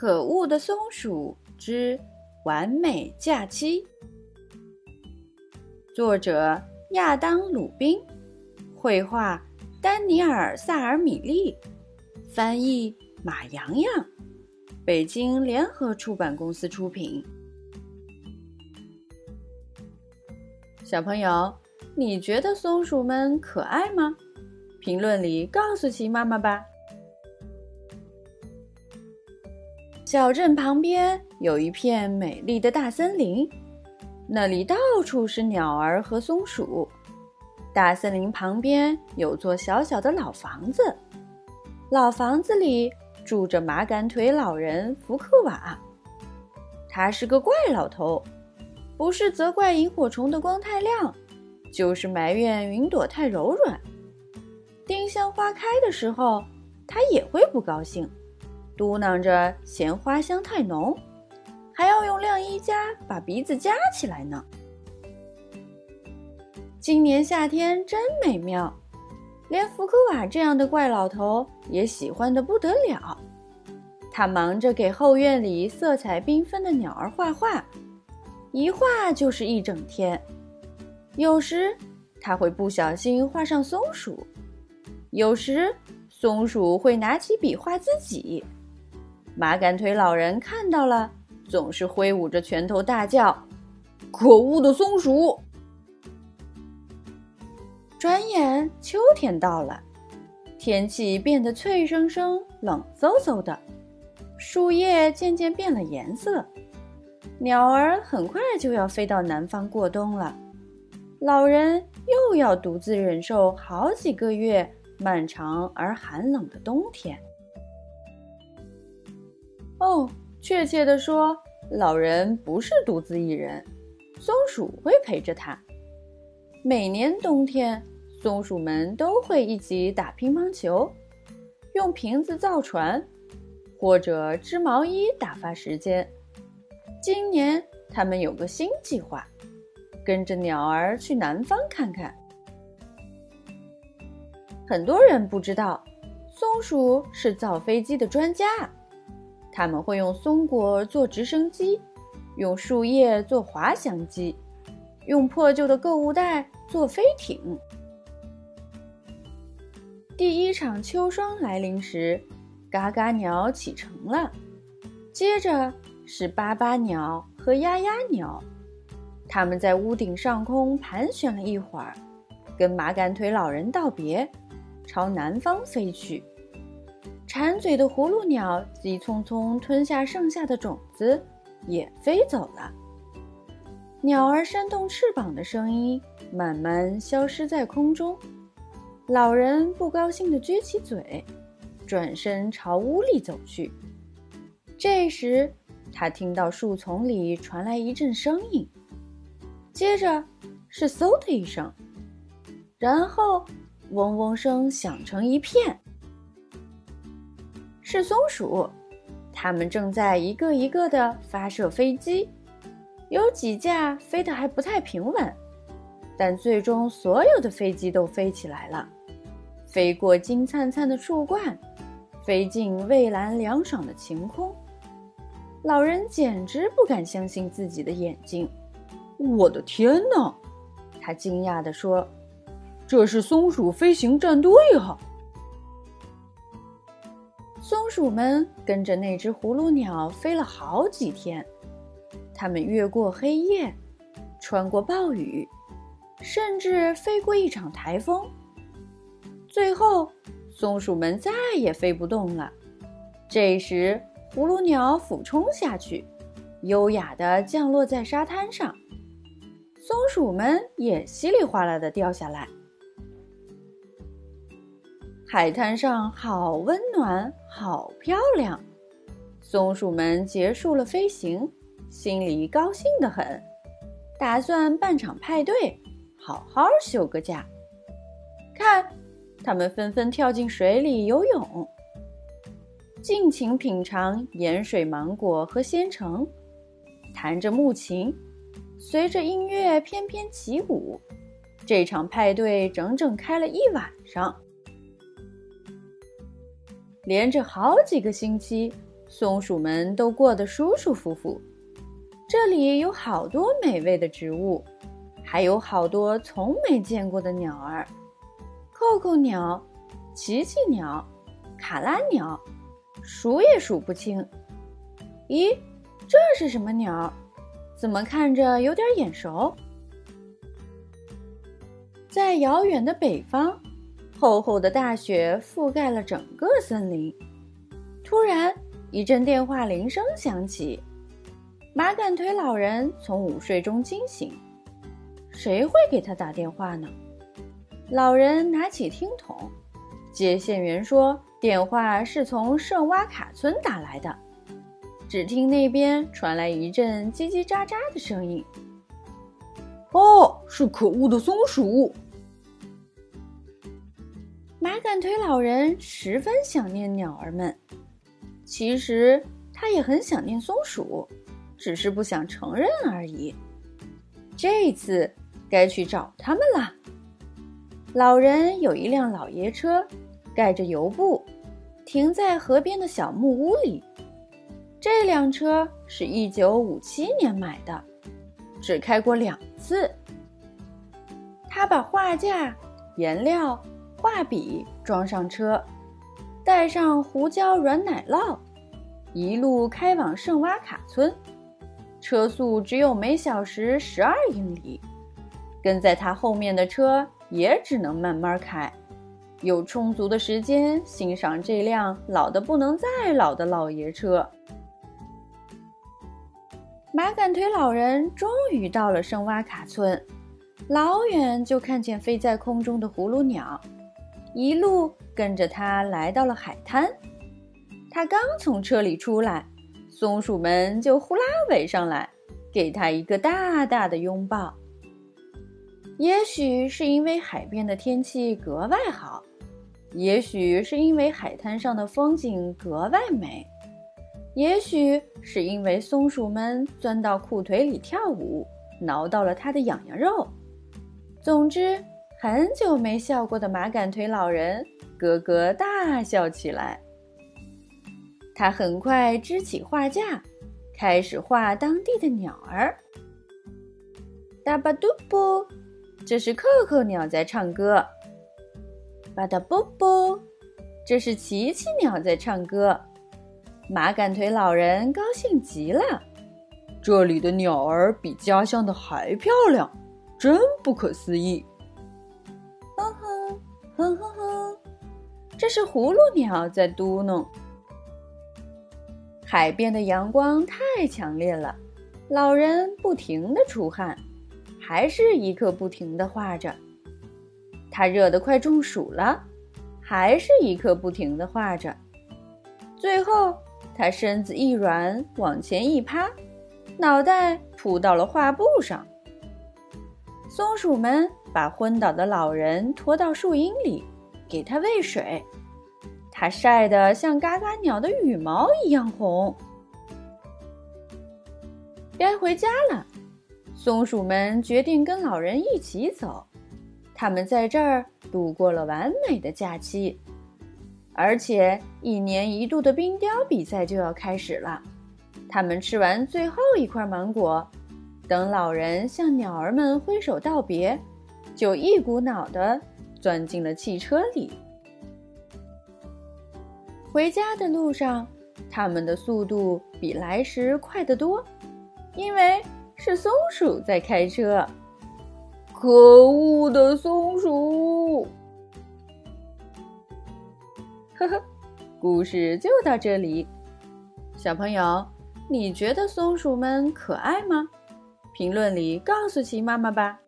可恶的松鼠之完美假期，作者亚当·鲁宾，绘画丹尼尔·萨尔米利，翻译马洋洋，北京联合出版公司出品。小朋友，你觉得松鼠们可爱吗？评论里告诉奇妈妈吧。小镇旁边有一片美丽的大森林，那里到处是鸟儿和松鼠。大森林旁边有座小小的老房子，老房子里住着麻杆腿老人福克瓦。他是个怪老头，不是责怪萤火虫的光太亮，就是埋怨云朵太柔软。丁香花开的时候，他也会不高兴。嘟囔着嫌花香太浓，还要用晾衣夹把鼻子夹起来呢。今年夏天真美妙，连福克瓦这样的怪老头也喜欢的不得了。他忙着给后院里色彩缤纷的鸟儿画画，一画就是一整天。有时他会不小心画上松鼠，有时松鼠会拿起笔画自己。麻杆腿老人看到了，总是挥舞着拳头大叫：“可恶的松鼠！”转眼秋天到了，天气变得脆生生、冷飕飕的，树叶渐渐变了颜色，鸟儿很快就要飞到南方过冬了，老人又要独自忍受好几个月漫长而寒冷的冬天。哦，确切地说，老人不是独自一人，松鼠会陪着他。每年冬天，松鼠们都会一起打乒乓球，用瓶子造船，或者织毛衣打发时间。今年，他们有个新计划，跟着鸟儿去南方看看。很多人不知道，松鼠是造飞机的专家。他们会用松果做直升机，用树叶做滑翔机，用破旧的购物袋做飞艇。第一场秋霜来临时，嘎嘎鸟启程了，接着是巴巴鸟和丫丫鸟。他们在屋顶上空盘旋了一会儿，跟麻杆腿老人道别，朝南方飞去。馋嘴的葫芦鸟急匆匆吞下剩下的种子，也飞走了。鸟儿扇动翅膀的声音慢慢消失在空中。老人不高兴地撅起嘴，转身朝屋里走去。这时，他听到树丛里传来一阵声音，接着是嗖的一声，然后嗡嗡声响成一片。是松鼠，它们正在一个一个的发射飞机，有几架飞得还不太平稳，但最终所有的飞机都飞起来了，飞过金灿灿的树冠，飞进蔚蓝凉爽的晴空。老人简直不敢相信自己的眼睛，我的天哪！他惊讶地说：“这是松鼠飞行战队啊！”松鼠们跟着那只葫芦鸟飞了好几天，它们越过黑夜，穿过暴雨，甚至飞过一场台风。最后，松鼠们再也飞不动了。这时，葫芦鸟俯冲下去，优雅地降落在沙滩上，松鼠们也稀里哗啦地掉下来。海滩上好温暖，好漂亮。松鼠们结束了飞行，心里高兴得很，打算办场派对，好好休个假。看，它们纷纷跳进水里游泳，尽情品尝盐水芒果和鲜橙，弹着木琴，随着音乐翩翩起舞。这场派对整整开了一晚上。连着好几个星期，松鼠们都过得舒舒服服。这里有好多美味的植物，还有好多从没见过的鸟儿：扣扣鸟、奇奇鸟、卡拉鸟，数也数不清。咦，这是什么鸟？怎么看着有点眼熟？在遥远的北方，厚厚的大雪覆盖了整个森林。突然，一阵电话铃声响起，马杆腿老人从午睡中惊醒。谁会给他打电话呢？老人拿起听筒，接线员说：“电话是从圣瓦卡村打来的。”只听那边传来一阵叽叽喳喳的声音。哦，是可恶的松鼠！马杆腿老人十分想念鸟儿们，其实他也很想念松鼠，只是不想承认而已。这次该去找他们了。老人有一辆老爷车，盖着油布，停在河边的小木屋里。这辆车是一九五七年买的。只开过两次。他把画架、颜料、画笔装上车，带上胡椒软奶酪，一路开往圣瓦卡村。车速只有每小时十二英里，跟在他后面的车也只能慢慢开，有充足的时间欣赏这辆老的不能再老的老爷车。马杆腿老人终于到了圣瓦卡村，老远就看见飞在空中的葫芦鸟，一路跟着他来到了海滩。他刚从车里出来，松鼠们就呼啦围上来，给他一个大大的拥抱。也许是因为海边的天气格外好，也许是因为海滩上的风景格外美。也许是因为松鼠们钻到裤腿里跳舞，挠到了他的痒痒肉。总之，很久没笑过的马杆腿老人咯咯大笑起来。他很快支起画架，开始画当地的鸟儿。哒巴嘟布，这是扣扣鸟在唱歌。巴达布布，这是奇奇鸟在唱歌。马杆腿老人高兴极了，这里的鸟儿比家乡的还漂亮，真不可思议！哼哼哼，这是葫芦鸟在嘟哝。海边的阳光太强烈了，老人不停的出汗，还是一刻不停的画着。他热得快中暑了，还是一刻不停的画着。最后。他身子一软，往前一趴，脑袋扑到了画布上。松鼠们把昏倒的老人拖到树荫里，给他喂水。他晒得像嘎嘎鸟的羽毛一样红。该回家了，松鼠们决定跟老人一起走。他们在这儿度过了完美的假期。而且一年一度的冰雕比赛就要开始了，他们吃完最后一块芒果，等老人向鸟儿们挥手道别，就一股脑的钻进了汽车里。回家的路上，他们的速度比来时快得多，因为是松鼠在开车。可恶的松鼠！呵呵，故事就到这里。小朋友，你觉得松鼠们可爱吗？评论里告诉奇妈妈吧。